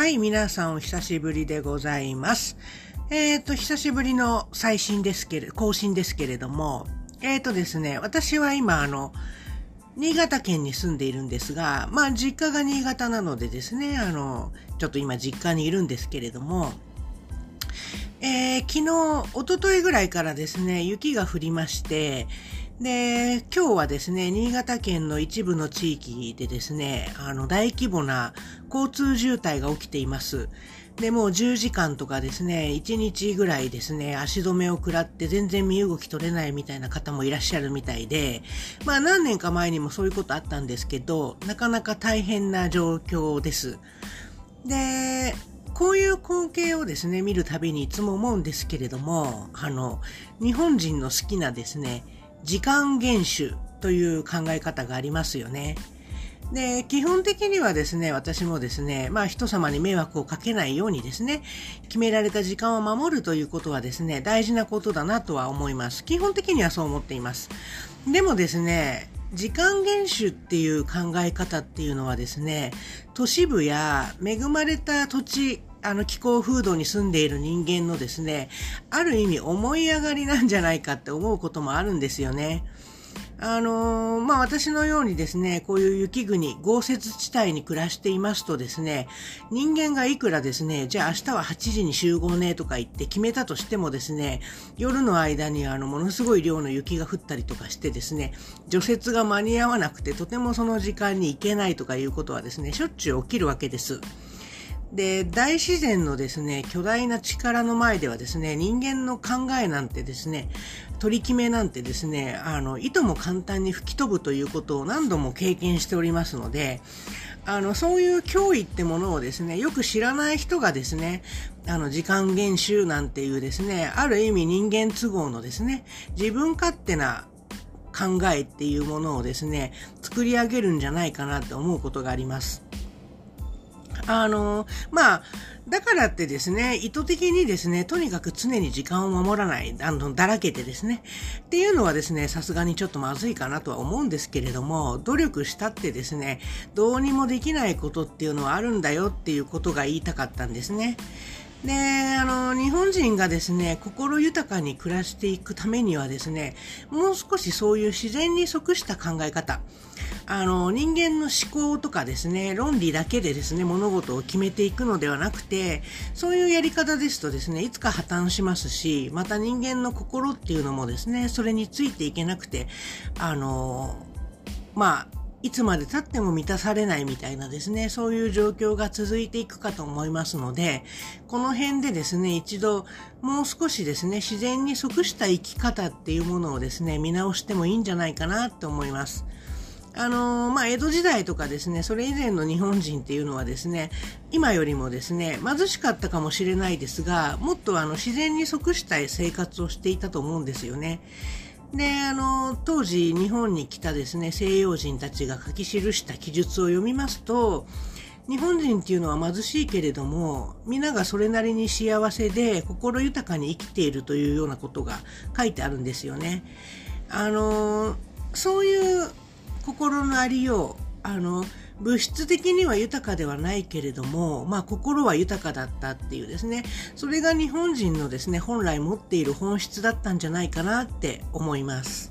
はい、皆さんお久しぶりでございます。えっ、ー、と、久しぶりの最新ですけれど、更新ですけれども、えっ、ー、とですね、私は今、あの、新潟県に住んでいるんですが、まあ、実家が新潟なのでですね、あの、ちょっと今実家にいるんですけれども、えー、昨日、おとといぐらいからですね、雪が降りまして、で、今日はですね、新潟県の一部の地域でですね、あの、大規模な交通渋滞が起きています。で、もう10時間とかですね、1日ぐらいですね、足止めを食らって全然身動き取れないみたいな方もいらっしゃるみたいで、まあ何年か前にもそういうことあったんですけど、なかなか大変な状況です。で、こういう光景をですね、見るたびにいつも思うんですけれども、あの、日本人の好きなですね、時間厳守という考え方がありますよね。で、基本的にはですね、私もですね、まあ人様に迷惑をかけないようにですね、決められた時間を守るということはですね、大事なことだなとは思います。基本的にはそう思っています。でもですね、時間厳守っていう考え方っていうのはですね、都市部や恵まれた土地、あの気候風土に住んでいる人間のですね、ある意味思い上がりなんじゃないかって思うこともあるんですよね。あのー、まあ、私のようにですね、こういう雪国、豪雪地帯に暮らしていますとですね、人間がいくらですね、じゃあ明日は8時に集合ねとか言って決めたとしてもですね、夜の間にあの、ものすごい量の雪が降ったりとかしてですね、除雪が間に合わなくてとてもその時間に行けないとかいうことはですね、しょっちゅう起きるわけです。で、大自然のですね、巨大な力の前ではですね、人間の考えなんてですね、取り決めなんてですね、あの、いとも簡単に吹き飛ぶということを何度も経験しておりますので、あの、そういう脅威ってものをですね、よく知らない人がですね、あの、時間厳守なんていうですね、ある意味人間都合のですね、自分勝手な考えっていうものをですね、作り上げるんじゃないかなって思うことがあります。あの、まあ、だからってですね、意図的にですね、とにかく常に時間を守らない、あの、だらけてですね、っていうのはですね、さすがにちょっとまずいかなとは思うんですけれども、努力したってですね、どうにもできないことっていうのはあるんだよっていうことが言いたかったんですね。で、あの、日本人がですね、心豊かに暮らしていくためにはですね、もう少しそういう自然に即した考え方、あの、人間の思考とかですね、論理だけでですね、物事を決めていくのではなくて、そういうやり方ですとですね、いつか破綻しますし、また人間の心っていうのもですね、それについていけなくて、あの、まあ、いつまで経っても満たされないみたいなですね、そういう状況が続いていくかと思いますので、この辺でですね、一度もう少しですね、自然に即した生き方っていうものをですね、見直してもいいんじゃないかなと思います。あの、まあ、江戸時代とかですね、それ以前の日本人っていうのはですね、今よりもですね、貧しかったかもしれないですが、もっとあの、自然に即したい生活をしていたと思うんですよね。で、あの、当時日本に来たですね、西洋人たちが書き記した記述を読みますと、日本人っていうのは貧しいけれども、皆がそれなりに幸せで心豊かに生きているというようなことが書いてあるんですよね。あの、そういう心のありよう、あの、物質的には豊かではないけれども、まあ心は豊かだったっていうですね、それが日本人のですね、本来持っている本質だったんじゃないかなって思います。